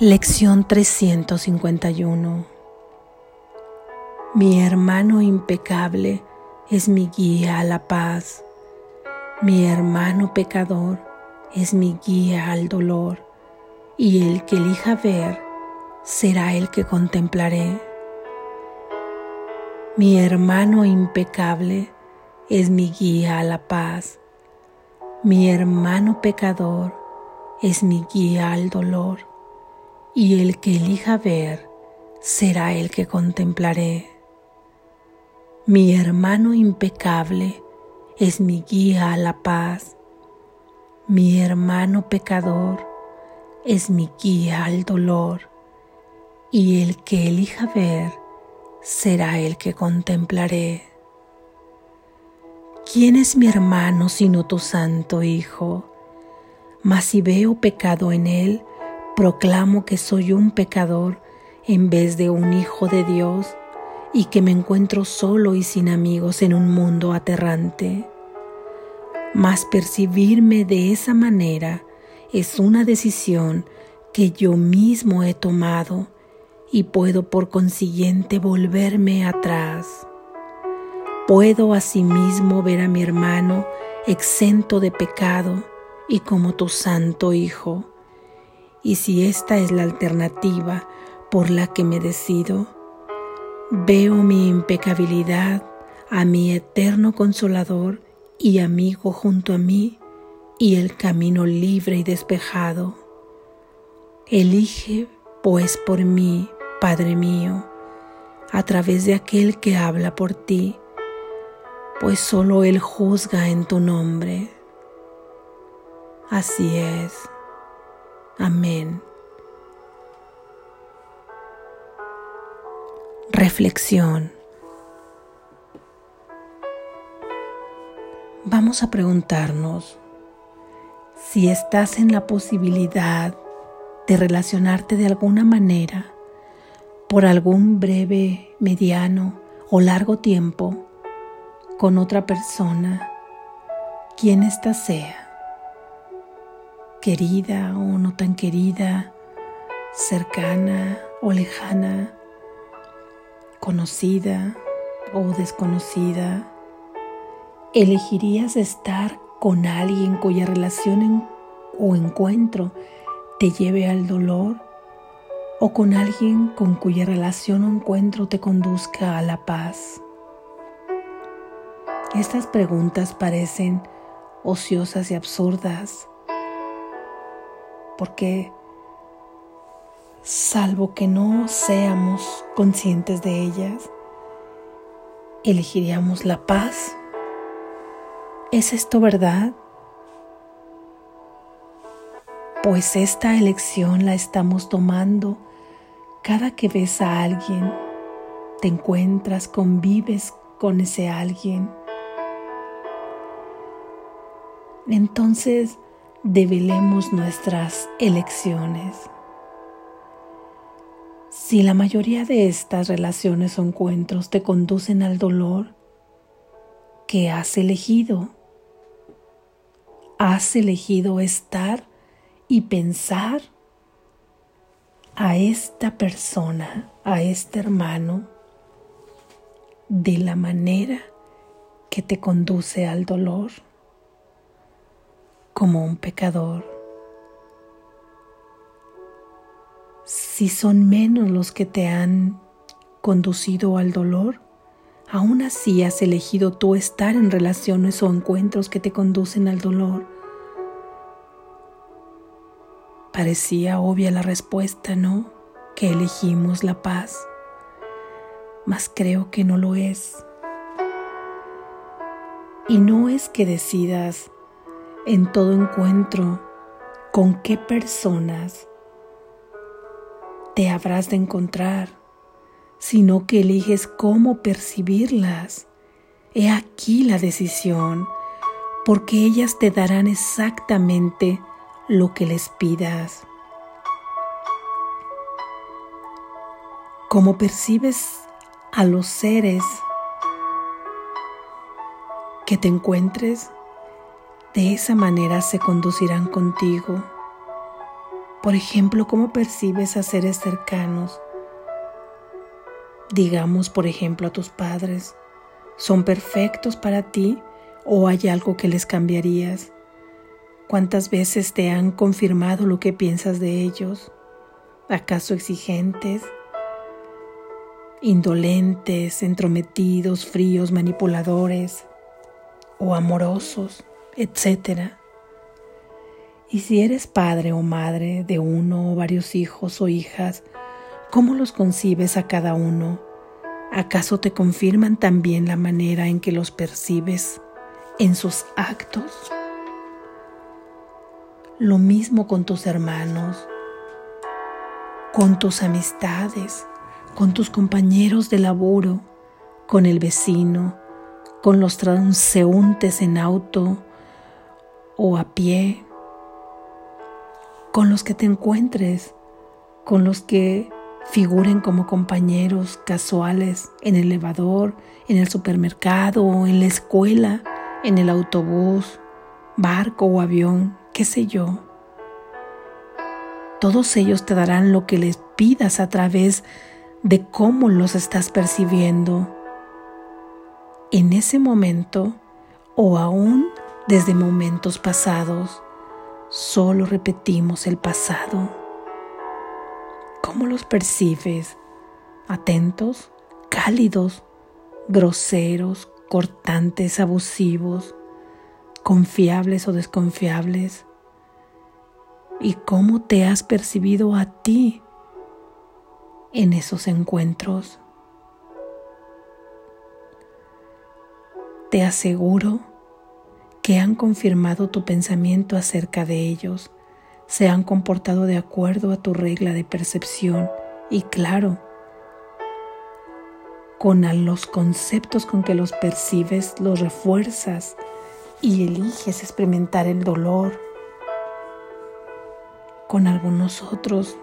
Lección 351 Mi hermano impecable es mi guía a la paz. Mi hermano pecador es mi guía al dolor. Y el que elija ver será el que contemplaré. Mi hermano impecable es mi guía a la paz. Mi hermano pecador es mi guía al dolor y el que elija ver será el que contemplaré. Mi hermano impecable es mi guía a la paz. Mi hermano pecador es mi guía al dolor, y el que elija ver será el que contemplaré. ¿Quién es mi hermano sino tu santo Hijo? Mas si veo pecado en él, proclamo que soy un pecador en vez de un hijo de Dios y que me encuentro solo y sin amigos en un mundo aterrante. Mas percibirme de esa manera es una decisión que yo mismo he tomado y puedo por consiguiente volverme atrás. Puedo asimismo ver a mi hermano exento de pecado y como tu santo Hijo y si esta es la alternativa por la que me decido, veo mi impecabilidad a mi eterno consolador y amigo junto a mí y el camino libre y despejado. Elige pues por mí, Padre mío, a través de aquel que habla por ti, pues solo Él juzga en tu nombre. Así es. Amén. Reflexión. Vamos a preguntarnos si estás en la posibilidad de relacionarte de alguna manera por algún breve, mediano o largo tiempo con otra persona, quien ésta sea querida o no tan querida, cercana o lejana, conocida o desconocida, elegirías estar con alguien cuya relación o encuentro te lleve al dolor o con alguien con cuya relación o encuentro te conduzca a la paz. Estas preguntas parecen ociosas y absurdas, porque salvo que no seamos conscientes de ellas, elegiríamos la paz. ¿Es esto verdad? Pues esta elección la estamos tomando cada que ves a alguien, te encuentras, convives con ese alguien. Entonces, develemos nuestras elecciones. Si la mayoría de estas relaciones o encuentros te conducen al dolor, ¿qué has elegido? ¿Has elegido estar y pensar a esta persona, a este hermano, de la manera que te conduce al dolor? Como un pecador. Si son menos los que te han conducido al dolor, aún así has elegido tú estar en relaciones o encuentros que te conducen al dolor. Parecía obvia la respuesta, ¿no? Que elegimos la paz, mas creo que no lo es. Y no es que decidas en todo encuentro con qué personas te habrás de encontrar, sino que eliges cómo percibirlas. He aquí la decisión, porque ellas te darán exactamente lo que les pidas. Como percibes a los seres que te encuentres, de esa manera se conducirán contigo. Por ejemplo, ¿cómo percibes a seres cercanos? Digamos, por ejemplo, a tus padres. ¿Son perfectos para ti o hay algo que les cambiarías? ¿Cuántas veces te han confirmado lo que piensas de ellos? ¿Acaso exigentes? indolentes, entrometidos, fríos, manipuladores o amorosos, etc. Y si eres padre o madre de uno o varios hijos o hijas, ¿cómo los concibes a cada uno? ¿Acaso te confirman también la manera en que los percibes en sus actos? Lo mismo con tus hermanos, con tus amistades, con tus compañeros de laburo, con el vecino, con los transeúntes en auto o a pie, con los que te encuentres, con los que figuren como compañeros casuales en el elevador, en el supermercado, en la escuela, en el autobús, barco o avión, qué sé yo. Todos ellos te darán lo que les pidas a través de cómo los estás percibiendo en ese momento o aún desde momentos pasados. Solo repetimos el pasado. ¿Cómo los percibes? ¿Atentos? ¿Cálidos? ¿Groseros? ¿Cortantes? ¿Abusivos? ¿Confiables o desconfiables? ¿Y cómo te has percibido a ti en esos encuentros. Te aseguro que han confirmado tu pensamiento acerca de ellos, se han comportado de acuerdo a tu regla de percepción y claro, con los conceptos con que los percibes los refuerzas y eliges experimentar el dolor. Con algunos otros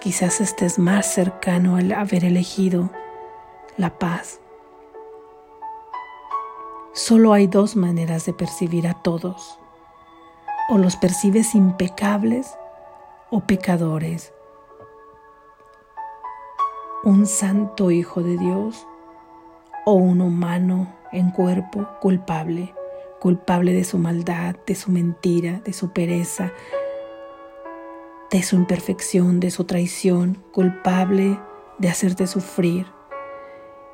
Quizás estés más cercano al haber elegido la paz. Solo hay dos maneras de percibir a todos. O los percibes impecables o pecadores. Un santo hijo de Dios o un humano en cuerpo culpable, culpable de su maldad, de su mentira, de su pereza, de su imperfección, de su traición, culpable de hacerte sufrir.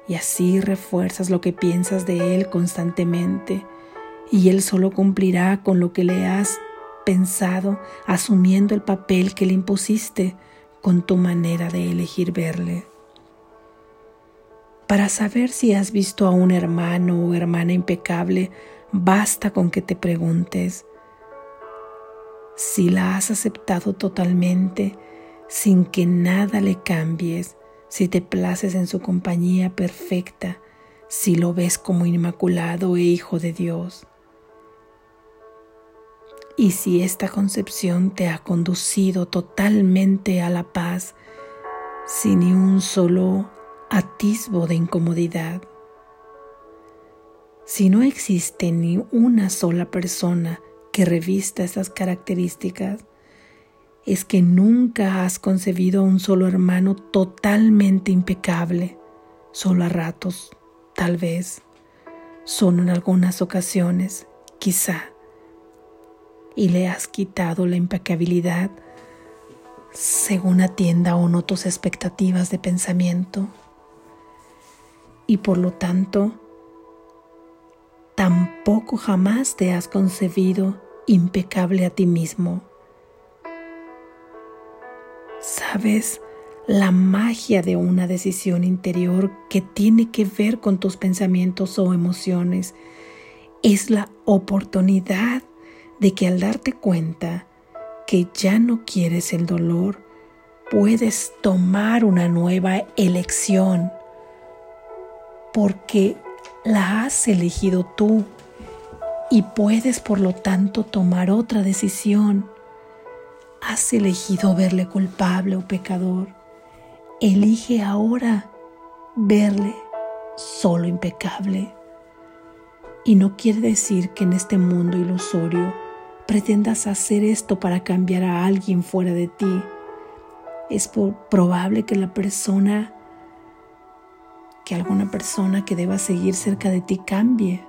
Y así refuerzas lo que piensas de Él constantemente, y Él solo cumplirá con lo que le has pensado, asumiendo el papel que le impusiste con tu manera de elegir verle. Para saber si has visto a un hermano o hermana impecable, basta con que te preguntes, si la has aceptado totalmente, sin que nada le cambies, si te places en su compañía perfecta, si lo ves como inmaculado e hijo de Dios. Y si esta concepción te ha conducido totalmente a la paz, sin ni un solo atisbo de incomodidad. Si no existe ni una sola persona que revista esas características es que nunca has concebido a un solo hermano totalmente impecable, solo a ratos, tal vez, solo en algunas ocasiones, quizá, y le has quitado la impecabilidad según atienda o no tus expectativas de pensamiento, y por lo tanto, tampoco jamás te has concebido impecable a ti mismo. ¿Sabes la magia de una decisión interior que tiene que ver con tus pensamientos o emociones? Es la oportunidad de que al darte cuenta que ya no quieres el dolor, puedes tomar una nueva elección porque la has elegido tú y puedes por lo tanto tomar otra decisión. Has elegido verle culpable o pecador. Elige ahora verle solo impecable. Y no quiere decir que en este mundo ilusorio pretendas hacer esto para cambiar a alguien fuera de ti. Es probable que la persona, que alguna persona que deba seguir cerca de ti cambie.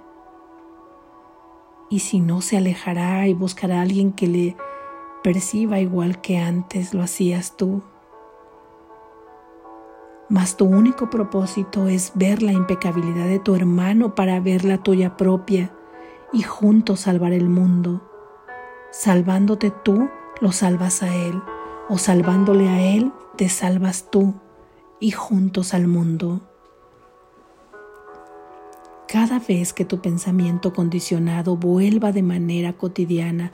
Y si no, se alejará y buscará a alguien que le perciba igual que antes lo hacías tú. Mas tu único propósito es ver la impecabilidad de tu hermano para ver la tuya propia y juntos salvar el mundo. Salvándote tú, lo salvas a Él, o salvándole a Él, te salvas tú y juntos al mundo. Cada vez que tu pensamiento condicionado vuelva de manera cotidiana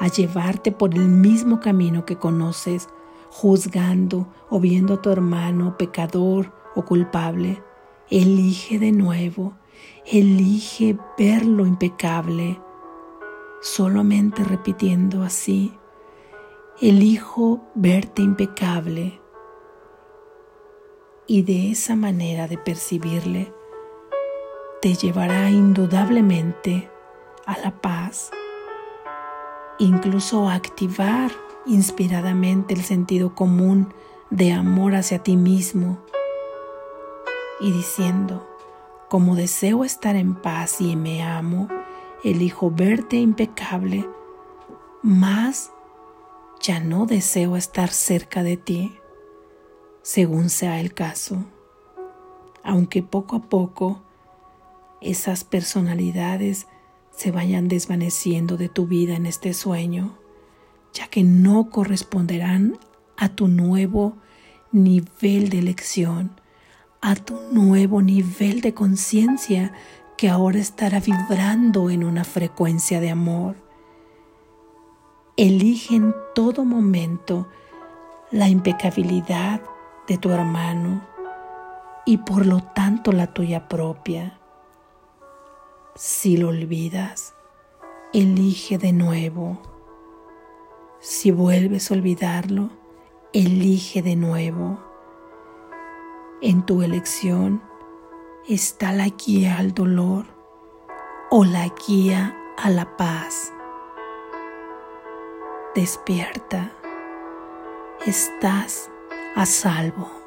a llevarte por el mismo camino que conoces, juzgando o viendo a tu hermano pecador o culpable, elige de nuevo, elige ver lo impecable, solamente repitiendo así, elijo verte impecable. Y de esa manera de percibirle, te llevará indudablemente a la paz, incluso activar inspiradamente el sentido común de amor hacia ti mismo y diciendo, como deseo estar en paz y me amo, elijo verte impecable, más ya no deseo estar cerca de ti, según sea el caso. Aunque poco a poco esas personalidades se vayan desvaneciendo de tu vida en este sueño, ya que no corresponderán a tu nuevo nivel de elección, a tu nuevo nivel de conciencia que ahora estará vibrando en una frecuencia de amor. Elige en todo momento la impecabilidad de tu hermano y por lo tanto la tuya propia. Si lo olvidas, elige de nuevo si vuelves a olvidarlo, elige de nuevo. En tu elección está la guía al dolor o la guía a la paz. Despierta, estás a salvo.